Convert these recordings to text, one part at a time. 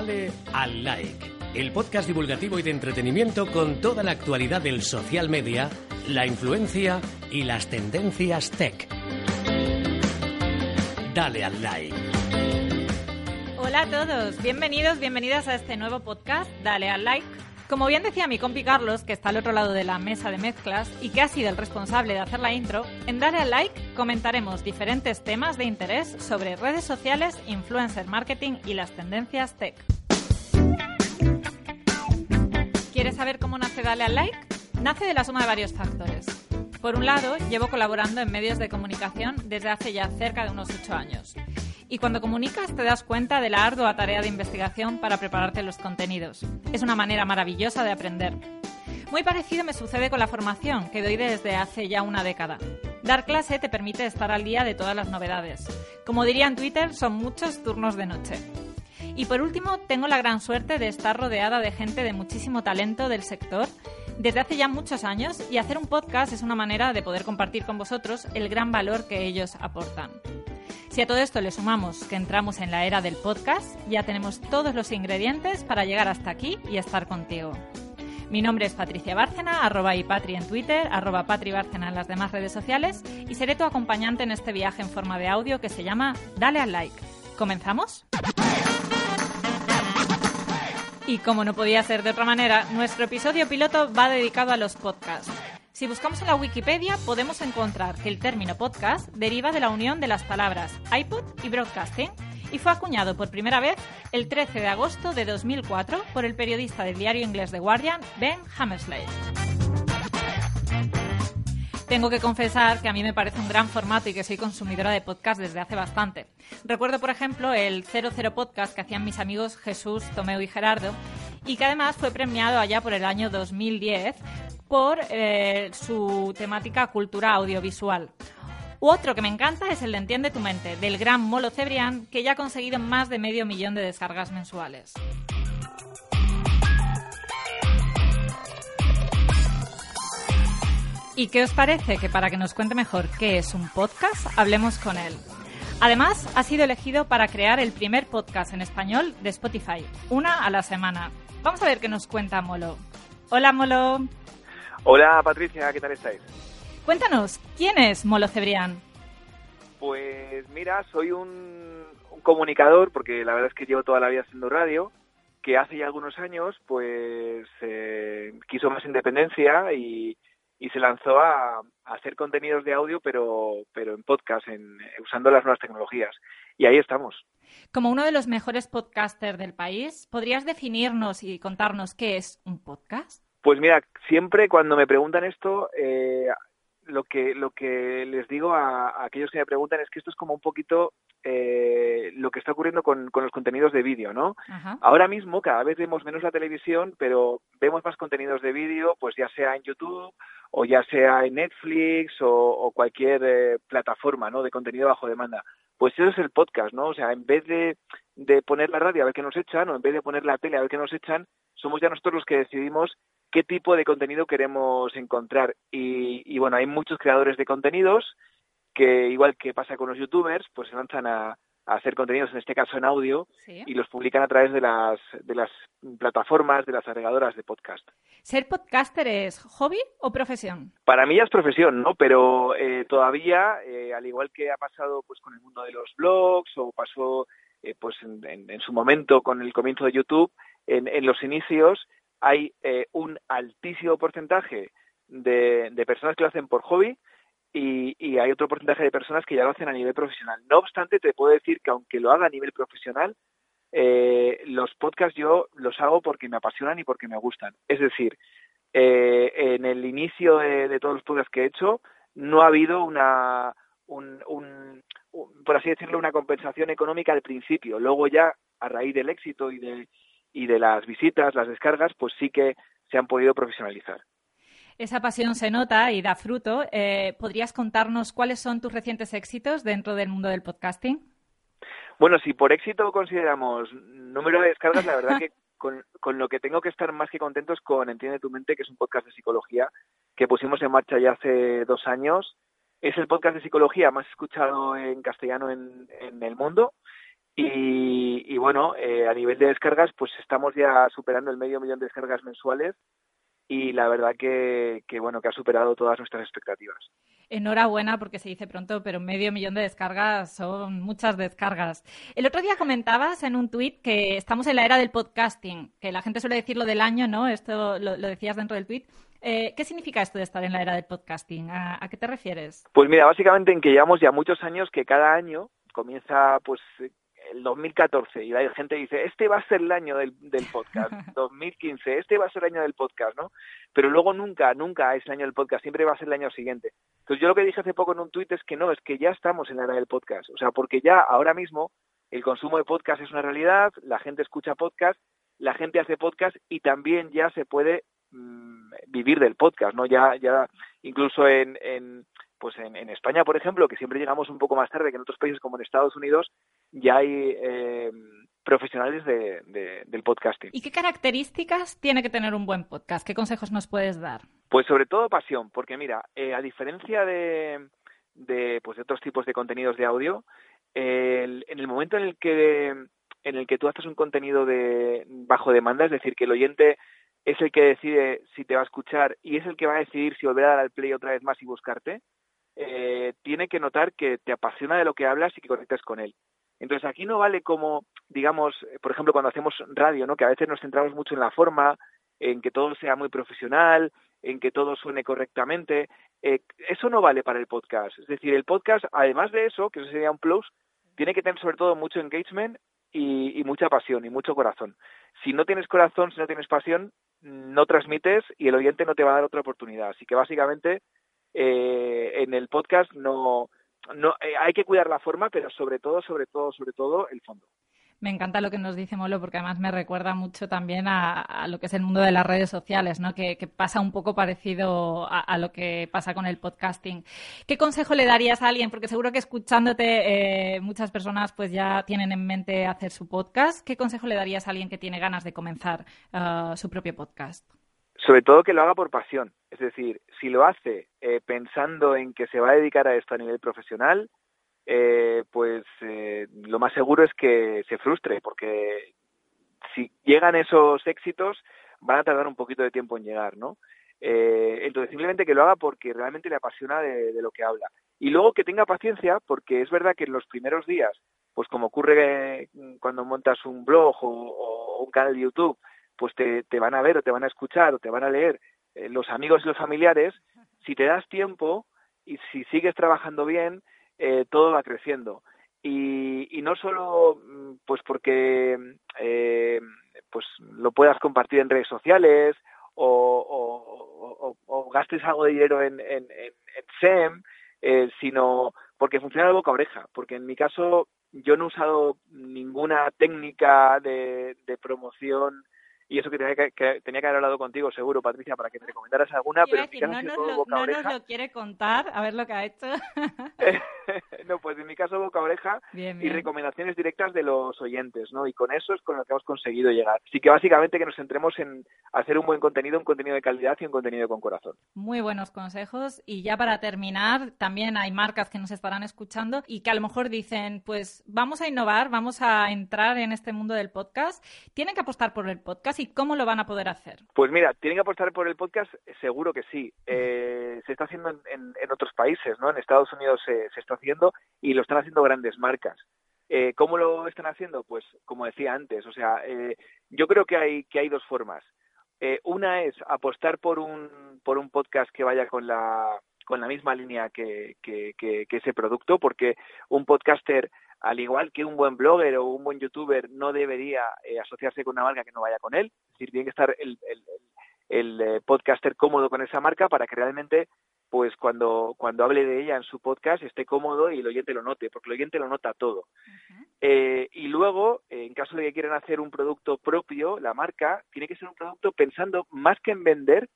Dale al like, el podcast divulgativo y de entretenimiento con toda la actualidad del social media, la influencia y las tendencias tech. Dale al like. Hola a todos, bienvenidos, bienvenidas a este nuevo podcast, Dale al like. Como bien decía mi compi Carlos, que está al otro lado de la mesa de mezclas y que ha sido el responsable de hacer la intro, en Dale al like comentaremos diferentes temas de interés sobre redes sociales, influencer marketing y las tendencias tech. Saber cómo nace Dale al like? Nace de la suma de varios factores. Por un lado, llevo colaborando en medios de comunicación desde hace ya cerca de unos ocho años. Y cuando comunicas te das cuenta de la ardua tarea de investigación para prepararte los contenidos. Es una manera maravillosa de aprender. Muy parecido me sucede con la formación que doy desde hace ya una década. Dar clase te permite estar al día de todas las novedades. Como diría en Twitter, son muchos turnos de noche. Y por último, tengo la gran suerte de estar rodeada de gente de muchísimo talento del sector desde hace ya muchos años y hacer un podcast es una manera de poder compartir con vosotros el gran valor que ellos aportan. Si a todo esto le sumamos que entramos en la era del podcast, ya tenemos todos los ingredientes para llegar hasta aquí y estar contigo. Mi nombre es Patricia Bárcena, arroba Patri en Twitter, arroba Patri Bárcena en las demás redes sociales y seré tu acompañante en este viaje en forma de audio que se llama Dale al like. ¿Comenzamos? Y como no podía ser de otra manera, nuestro episodio piloto va dedicado a los podcasts. Si buscamos en la Wikipedia podemos encontrar que el término podcast deriva de la unión de las palabras iPod y broadcasting y fue acuñado por primera vez el 13 de agosto de 2004 por el periodista del diario inglés The Guardian, Ben Hammersley. Tengo que confesar que a mí me parece un gran formato y que soy consumidora de podcast desde hace bastante. Recuerdo, por ejemplo, el 00 podcast que hacían mis amigos Jesús, Tomeo y Gerardo y que además fue premiado allá por el año 2010 por eh, su temática cultura audiovisual. Otro que me encanta es el de Entiende tu mente, del gran Molo Cebrián, que ya ha conseguido más de medio millón de descargas mensuales. ¿Y qué os parece que para que nos cuente mejor qué es un podcast, hablemos con él? Además, ha sido elegido para crear el primer podcast en español de Spotify, una a la semana. Vamos a ver qué nos cuenta Molo. Hola Molo. Hola Patricia, ¿qué tal estáis? Cuéntanos, ¿quién es Molo Cebrián? Pues mira, soy un, un, comunicador, porque la verdad es que llevo toda la vida haciendo radio, que hace ya algunos años pues eh, quiso más independencia y, y se lanzó a, a, hacer contenidos de audio, pero, pero en podcast, en, usando las nuevas tecnologías. Y ahí estamos. Como uno de los mejores podcasters del país, ¿podrías definirnos y contarnos qué es un podcast? Pues mira, siempre cuando me preguntan esto, eh, lo que lo que les digo a, a, aquellos que me preguntan es que esto es como un poquito eh, lo que está ocurriendo con, con los contenidos de vídeo, ¿no? Ajá. Ahora mismo cada vez vemos menos la televisión, pero vemos más contenidos de vídeo, pues ya sea en YouTube o ya sea en Netflix o, o cualquier eh, plataforma, ¿no? De contenido bajo demanda. Pues eso es el podcast, ¿no? O sea, en vez de, de poner la radio a ver qué nos echan o en vez de poner la tele a ver qué nos echan, somos ya nosotros los que decidimos qué tipo de contenido queremos encontrar. Y, y, bueno, hay muchos creadores de contenidos que, igual que pasa con los youtubers, pues se lanzan a, a hacer contenidos, en este caso en audio, ¿Sí? y los publican a través de las, de las plataformas, de las agregadoras de podcast. ¿Ser podcaster es hobby o profesión? Para mí ya es profesión, ¿no? Pero eh, todavía, eh, al igual que ha pasado pues con el mundo de los blogs o pasó eh, pues en, en, en, su momento con el comienzo de YouTube, en, en los inicios hay eh, un altísimo porcentaje de, de, personas que lo hacen por hobby y, y, hay otro porcentaje de personas que ya lo hacen a nivel profesional. No obstante, te puedo decir que aunque lo haga a nivel profesional, eh, los podcasts yo los hago porque me apasionan y porque me gustan. Es decir, eh, en el inicio de, todos los podcasts que he hecho, no ha habido una, un, un, por así decirlo, una compensación económica al principio. Luego ya, a raíz del éxito y de, y de las visitas, las descargas, pues sí que se han podido profesionalizar. Esa pasión se nota y da fruto. Eh, ¿Podrías contarnos cuáles son tus recientes éxitos dentro del mundo del podcasting? Bueno, si por éxito consideramos número de descargas, la verdad que con, con, lo que tengo que estar más que contento es con Entiende tu mente, que es un podcast de psicología que pusimos en marcha ya hace dos años. Es el podcast de psicología más escuchado en castellano en, en el mundo. Y, y bueno, eh, a nivel de descargas, pues estamos ya superando el medio millón de descargas mensuales y la verdad que, que, bueno que ha superado todas nuestras expectativas. Enhorabuena porque se dice pronto, pero medio millón de descargas son muchas descargas. El otro día comentabas en un tuit que estamos en la era del podcasting, que la gente suele decir lo del año, ¿no? Esto lo, lo decías dentro del tuit. Eh, ¿Qué significa esto de estar en la era del podcasting? ¿A, ¿A qué te refieres? Pues mira, básicamente en que llevamos ya muchos años que cada año comienza pues el 2014 y la gente dice, este va a ser el año del, del podcast, 2015, este va a ser el año del podcast, ¿no? Pero luego nunca, nunca es el año del podcast, siempre va a ser el año siguiente. Entonces yo lo que dije hace poco en un tuit es que no, es que ya estamos en la era del podcast, o sea, porque ya ahora mismo el consumo de podcast es una realidad, la gente escucha podcast, la gente hace podcast y también ya se puede mmm, vivir del podcast, ¿no? Ya, ya incluso en, en pues en, en, España, por ejemplo, que siempre llegamos un poco más tarde que en otros países como en Estados Unidos, ya hay eh, profesionales de, de, del podcasting. ¿Y qué características tiene que tener un buen podcast? ¿Qué consejos nos puedes dar? Pues sobre todo pasión, porque mira, eh, a diferencia de, de, pues de otros tipos de contenidos de audio, el, en el momento en el que en el que tú haces un contenido de bajo demanda, es decir, que el oyente es el que decide si te va a escuchar y es el que va a decidir si volver a dar al play otra vez más y buscarte, eh, tiene que notar que te apasiona de lo que hablas y que conectas con él. Entonces aquí no vale como, digamos, por ejemplo, cuando hacemos radio, ¿no? Que a veces nos centramos mucho en la forma, en que todo sea muy profesional, en que todo suene correctamente. Eh, eso no vale para el podcast. Es decir, el podcast, además de eso, que eso sería un plus, tiene que tener sobre todo mucho engagement y, y mucha pasión y mucho corazón. Si no tienes corazón, si no tienes pasión, no transmites y el oyente no te va a dar otra oportunidad. Así que básicamente eh, en el podcast no, no eh, hay que cuidar la forma, pero sobre todo, sobre todo, sobre todo el fondo. Me encanta lo que nos dice Molo porque además me recuerda mucho también a, lo que es el mundo de las redes sociales, ¿no? Que, pasa un poco parecido a, a, lo que pasa con el podcasting. ¿Qué consejo le darías a alguien? Porque seguro que escuchándote eh, muchas personas pues ya tienen en mente hacer su podcast. ¿Qué consejo le darías a alguien que tiene ganas de comenzar uh, su propio podcast? Sobre todo que lo haga por pasión. Es decir, si lo hace eh, pensando en que se va a dedicar a esto a nivel profesional, eh, pues eh, lo más seguro es que se frustre, porque si llegan esos éxitos, van a tardar un poquito de tiempo en llegar, ¿no? Eh, entonces, simplemente que lo haga porque realmente le apasiona de, lo que habla. Y luego que tenga paciencia, porque es verdad que en los primeros días, pues como ocurre cuando montas un blog o un canal de YouTube, pues te, te, van a ver o te van a escuchar o te van a leer eh, los amigos y los familiares, si te das tiempo y si sigues trabajando bien, eh, todo va creciendo. Y, y, no solo pues porque eh, pues lo puedas compartir en redes sociales o, o, gastes algo de dinero en, en, en, en SEM, eh, sino porque funciona de boca a oreja. Porque en mi caso yo no he usado ninguna técnica de, de promoción y eso que tenía que, que tenía que haber hablado contigo seguro, Patricia, para que te recomendaras alguna, pero decir, no, nos lo, boca no oreja. nos lo quiere contar, a ver lo que ha hecho. no, pues en mi caso boca oreja bien, bien. y recomendaciones directas de los oyentes, ¿no? Y con eso es con lo que hemos conseguido llegar. Así que básicamente que nos centremos en hacer un buen contenido, un contenido de calidad y un contenido con corazón. Muy buenos consejos y ya para terminar, también hay marcas que nos estarán escuchando y que a lo mejor dicen, pues vamos a innovar, vamos a entrar en este mundo del podcast, tienen que apostar por el podcast y cómo lo van a poder hacer? Pues mira, tienen que apostar por el podcast, seguro que sí. Eh, se está haciendo en, en, otros países, ¿no? En Estados Unidos se, está haciendo y lo están haciendo grandes marcas. Eh, ¿Cómo lo están haciendo? Pues como decía antes, o sea, eh, yo creo que hay que hay dos formas. Eh, una es apostar por un por un podcast que vaya con la con la misma línea que, que, que ese producto, porque un podcaster al igual que un buen blogger o un buen youtuber no debería eh, asociarse con una marca que no vaya con él. Es decir, tiene que estar el, el, el, el eh, podcaster cómodo con esa marca para que realmente pues cuando, cuando hable de ella en su podcast esté cómodo y el oyente lo note, porque el oyente lo nota todo. Eh, y luego, en caso de que quieran hacer un producto propio, la marca tiene que ser un producto pensando más que en vender,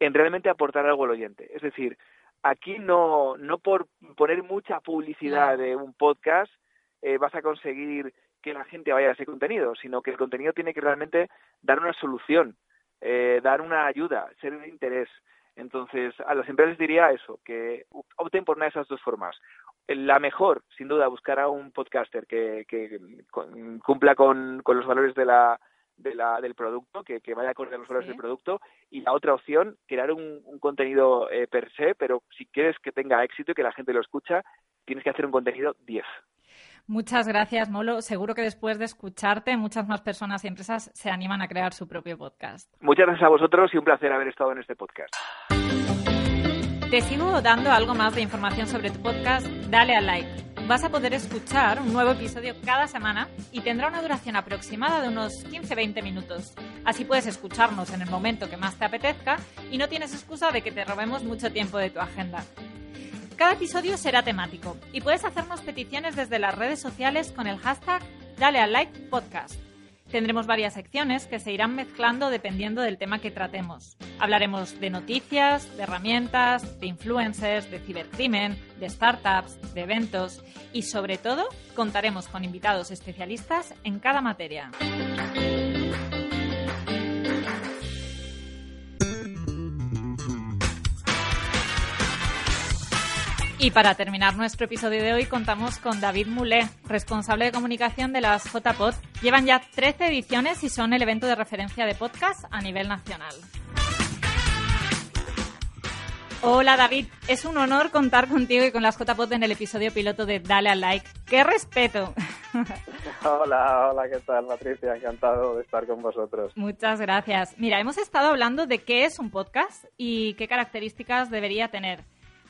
en realmente aportar algo al oyente. Es decir, aquí no, no por poner mucha publicidad de un podcast eh, vas a conseguir que la gente vaya a ese contenido, sino que el contenido tiene que realmente dar una solución, eh, dar una ayuda, ser de interés. Entonces, a las empresas diría eso, que opten por una de esas dos formas. La mejor, sin duda, buscar a un podcaster que, cumpla con, los valores de la, del producto, que, vaya acorde a los valores del producto. Y la otra opción, crear un, contenido eh, per se, pero si quieres que tenga éxito y que la gente lo escucha, tienes que hacer un contenido 10. Muchas gracias, Molo. Seguro que después de escucharte, muchas más personas y empresas se animan a crear su propio podcast. Muchas gracias a vosotros y un placer haber estado en este podcast. Te sigo dando algo más de información sobre tu podcast. Dale a like. Vas a poder escuchar un nuevo episodio cada semana y tendrá una duración aproximada de unos 15-20 minutos. Así puedes escucharnos en el momento que más te apetezca y no tienes excusa de que te robemos mucho tiempo de tu agenda. Cada episodio será temático y puedes hacernos peticiones desde las redes sociales con el hashtag Dale. Tendremos varias secciones que se irán mezclando dependiendo del tema que tratemos. Hablaremos de noticias, de herramientas, de influencers, de cibercrimen, de startups, de eventos y sobre todo contaremos con invitados especialistas en cada materia. Y para terminar nuestro episodio de hoy contamos con David Moulet, responsable de comunicación de las JPod. Llevan ya 13 ediciones y son el evento de referencia de podcast a nivel nacional. Hola David, es un honor contar contigo y con las JPod en el episodio piloto de Dale al Like. ¡Qué respeto! Hola, hola, ¿qué tal Patricia? Encantado de estar con vosotros. Muchas gracias. Mira, hemos estado hablando de qué es un podcast y qué características debería tener.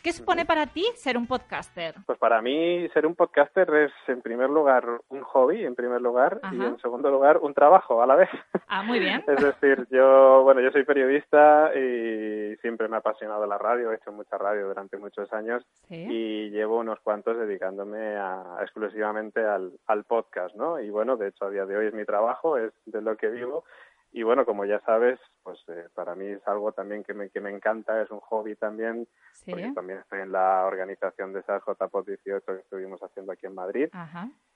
¿Qué supone para ti ser un podcaster? Pues para mí ser un podcaster es en primer lugar un hobby, en primer lugar, y en segundo lugar un trabajo a la vez. Ah, muy bien. es decir, yo, bueno, yo soy periodista y siempre me ha apasionado la radio, he hecho mucha radio durante muchos años y llevo unos cuantos dedicándome exclusivamente al, al podcast, ¿no? Y bueno, de hecho a día de hoy es mi trabajo, es de lo que vivo y bueno, como ya sabes, pues eh, para mí es algo también que me, que me encanta, es un hobby también, porque también estoy en la organización de esas JPOT 18 que estuvimos haciendo aquí en Madrid.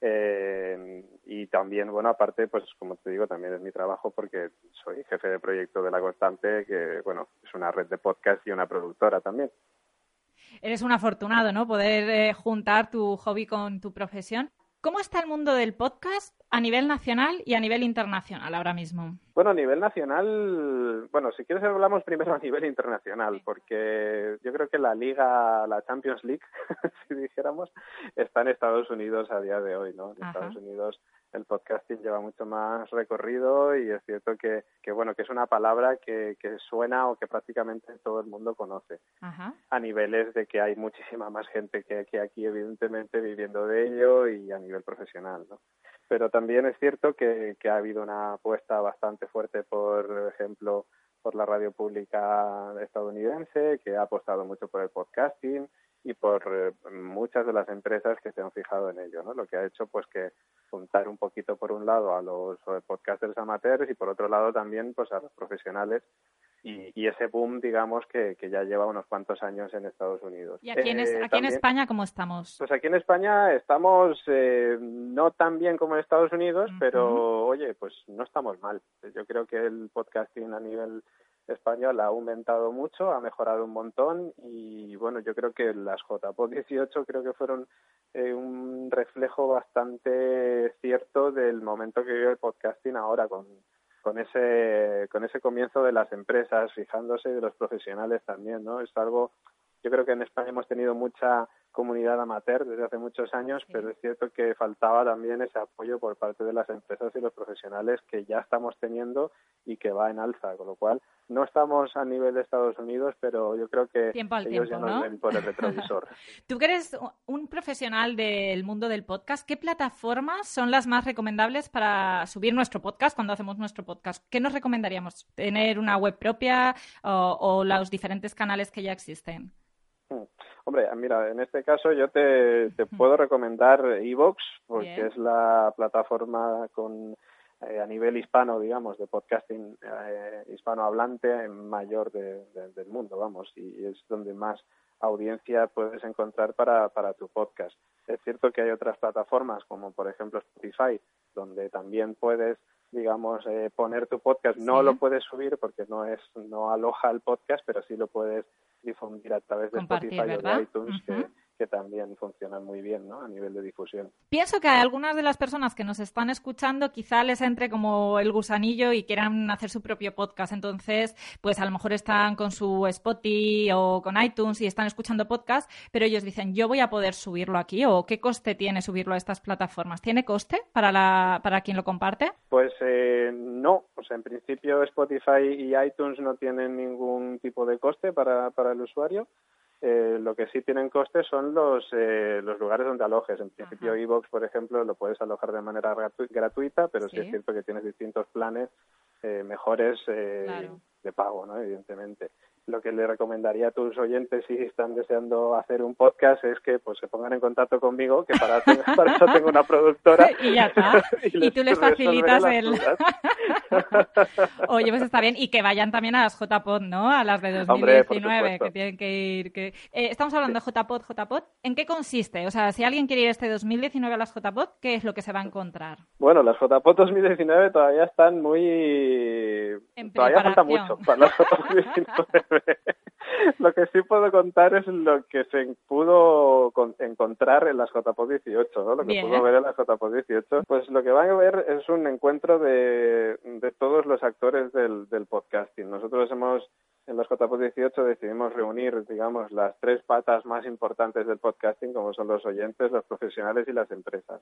Eh, y también, bueno, aparte, pues como te digo, también es mi trabajo porque soy jefe de proyecto de La Constante, que bueno, es una red de podcast y una productora también. Eres un afortunado, ¿no? Poder eh, juntar tu hobby con tu profesión. ¿Cómo está el mundo del podcast a nivel nacional y a nivel internacional ahora mismo? Bueno, a nivel nacional, bueno, si quieres hablamos primero a nivel internacional, porque yo creo que la liga, la Champions League, si dijéramos, está en Estados Unidos a día de hoy, ¿no? En Estados Unidos el podcasting lleva mucho más recorrido y es cierto que, que bueno, que es una palabra que, que suena o que prácticamente todo el mundo conoce. A niveles de que hay muchísima más gente que, que aquí, evidentemente, viviendo de ello y a nivel profesional, ¿no? Pero también es cierto que, que ha habido una apuesta bastante fuerte, por ejemplo, por la radio pública estadounidense, que ha apostado mucho por el podcasting y por eh, muchas de las empresas que se han fijado en ello, ¿no? Lo que ha hecho pues que juntar un poquito por un lado a los eh, podcasters amateurs y por otro lado también pues a los profesionales y, ese boom, digamos, que, que, ya lleva unos cuantos años en Estados Unidos. ¿Y aquí, en, eh, aquí en España cómo estamos? Pues aquí en España estamos no tan bien como en Estados Unidos, pero oye, pues no estamos mal. Yo creo que el podcasting a nivel español ha aumentado mucho, ha mejorado un montón y bueno, yo creo que las JPOD 18 creo que fueron eh, un reflejo bastante cierto del momento que vive el podcasting ahora con, con ese con ese comienzo de las empresas fijándose de los profesionales también, ¿no? Es algo yo creo que en España hemos tenido mucha comunidad amateur desde hace muchos años, pero es cierto que faltaba también ese apoyo por parte de las empresas y los profesionales que ya estamos teniendo y que va en alza, con lo cual no estamos a nivel de Estados Unidos, pero yo creo que ellos ya nos ven por el retrovisor. Tú que eres un profesional del mundo del podcast, ¿qué plataformas son las más recomendables para subir nuestro podcast cuando hacemos nuestro podcast? ¿Qué nos recomendaríamos? ¿Tener una web propia o los diferentes canales que ya existen? Hmm. Hombre, mira, en este caso yo te, puedo recomendar Evox, porque es la plataforma con eh, a nivel hispano, digamos, de podcasting eh, hispanohablante mayor del mundo, vamos, y es donde más audiencia puedes encontrar para, para tu podcast. Es cierto que hay otras plataformas, como por ejemplo Spotify, donde también puedes digamos eh, poner tu podcast. No lo puedes subir porque no es no aloja el podcast pero sí lo puedes difundir a través de Spotify o de iTunes que, que también funcionan muy bien ¿no? a nivel de difusión. Pienso que a algunas de las personas que nos están escuchando quizá les entre como el gusanillo y quieran hacer su propio podcast. Entonces, pues a lo mejor están con su Spotify o con iTunes y están escuchando podcast, pero ellos dicen, yo voy a poder subirlo aquí o qué coste tiene subirlo a estas plataformas. ¿Tiene coste para, la, para quien lo comparte? Pues eh, no. O sea, en principio Spotify y iTunes no tienen ningún tipo de coste para, para el usuario. Eh, lo que sí tienen costes son los, eh, los lugares donde alojes. En principio, Evox, por ejemplo, lo puedes alojar de manera gratuita, pero sí. es cierto que tienes distintos planes eh, mejores de pago, ¿no? evidentemente lo que le recomendaría a tus oyentes si están deseando hacer un podcast es que pues se pongan en contacto conmigo, que para, para eso tengo una productora. y ya está. y, tú les facilitas el... Oye, pues está bien. Y que vayan también a las JPod, ¿no? A las de 2019, que tienen que ir. Que... Eh, estamos hablando de JPod, JPod. ¿En qué consiste? O sea, si alguien quiere ir este 2019 a las JPod, ¿qué es lo que se va a encontrar? Bueno, las JPod 2019 todavía están muy... todavía falta mucho para las JPod 2019. lo que sí puedo contar es lo que se pudo encontrar en las JPO 18, ¿no? Lo que pudo ver en las JPO 18. Pues lo que van a ver es un encuentro de, de todos los actores del, del podcasting. Nosotros hemos en los JPO 18 decidimos reunir, digamos, las tres patas más importantes del podcasting, como son los oyentes, los profesionales y las empresas.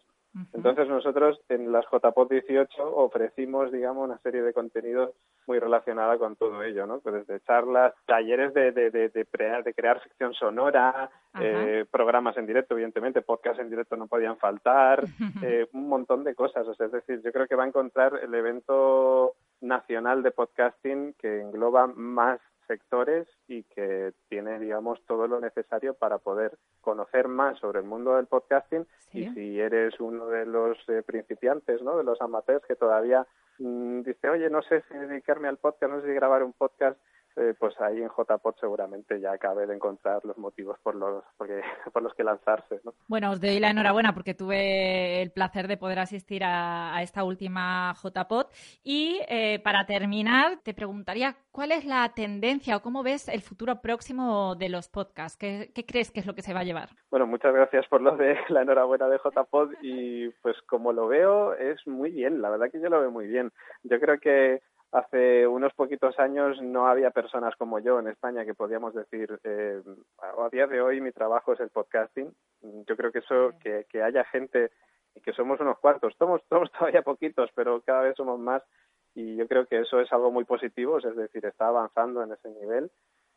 Entonces nosotros en las JPO 18 ofrecimos, digamos, una serie de contenidos muy relacionada con todo ello, ¿no? Pues desde charlas, talleres de, de, de, de crear sección sonora, eh, programas en directo, evidentemente, podcasts en directo no podían faltar, eh, un montón de cosas. O sea, es decir, yo creo que va a encontrar el evento nacional de podcasting que engloba más sectores y que tiene, digamos, todo lo necesario para poder conocer más sobre el mundo del podcasting y si eres uno de los eh, principiantes, ¿no? De los amateurs que todavía mm, dice, oye, no sé si dedicarme al podcast, no sé si grabar un podcast, eh, pues ahí en JPod seguramente ya acabe de encontrar los motivos por los, porque, por los que lanzarse. ¿no? Bueno, os doy la enhorabuena porque tuve el placer de poder asistir a, esta última JPod. Y eh, para terminar, te preguntaría cuál es la tendencia o cómo ves el futuro próximo de los podcasts. ¿Qué, qué crees que es lo que se va a llevar? Bueno, muchas gracias por lo de la enhorabuena de JPod y pues como lo veo es muy bien, la verdad que yo lo veo muy bien. Yo creo que hace unos poquitos años no había personas como yo en España que podíamos decir, eh, a día de hoy mi trabajo es el podcasting. Yo creo que eso, que, que haya gente, y que somos unos cuantos, somos, somos todavía poquitos, pero cada vez somos más y yo creo que eso es algo muy positivo, es decir, está avanzando en ese nivel.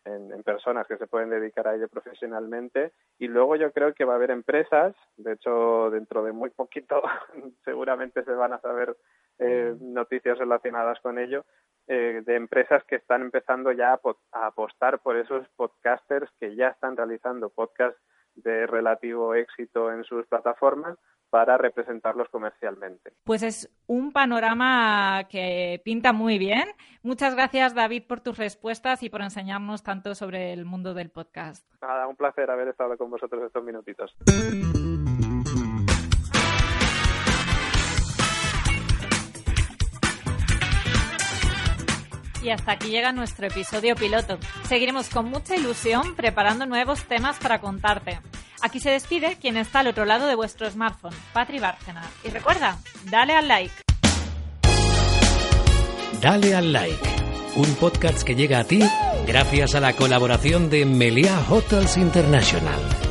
En, en, personas que se pueden dedicar a ello profesionalmente y luego yo creo que va a haber empresas, de hecho dentro de muy poquito seguramente se van a saber eh, noticias relacionadas con ello, eh, de empresas que están empezando ya a, apostar por esos podcasters que ya están realizando podcasts de relativo éxito en sus plataformas para representarlos comercialmente. Pues es un panorama que pinta muy bien. Muchas gracias, David, por tus respuestas y por enseñarnos tanto sobre el mundo del podcast. Nada, un placer haber estado con vosotros estos minutitos. Y hasta aquí llega nuestro episodio piloto. Seguiremos con mucha ilusión preparando nuevos temas para contarte. Aquí se despide quien está al otro lado de vuestro smartphone, Patri Bárcena. Y recuerda, dale al like. Dale al like, un podcast que llega a ti gracias a la colaboración de Meliá Hotels International.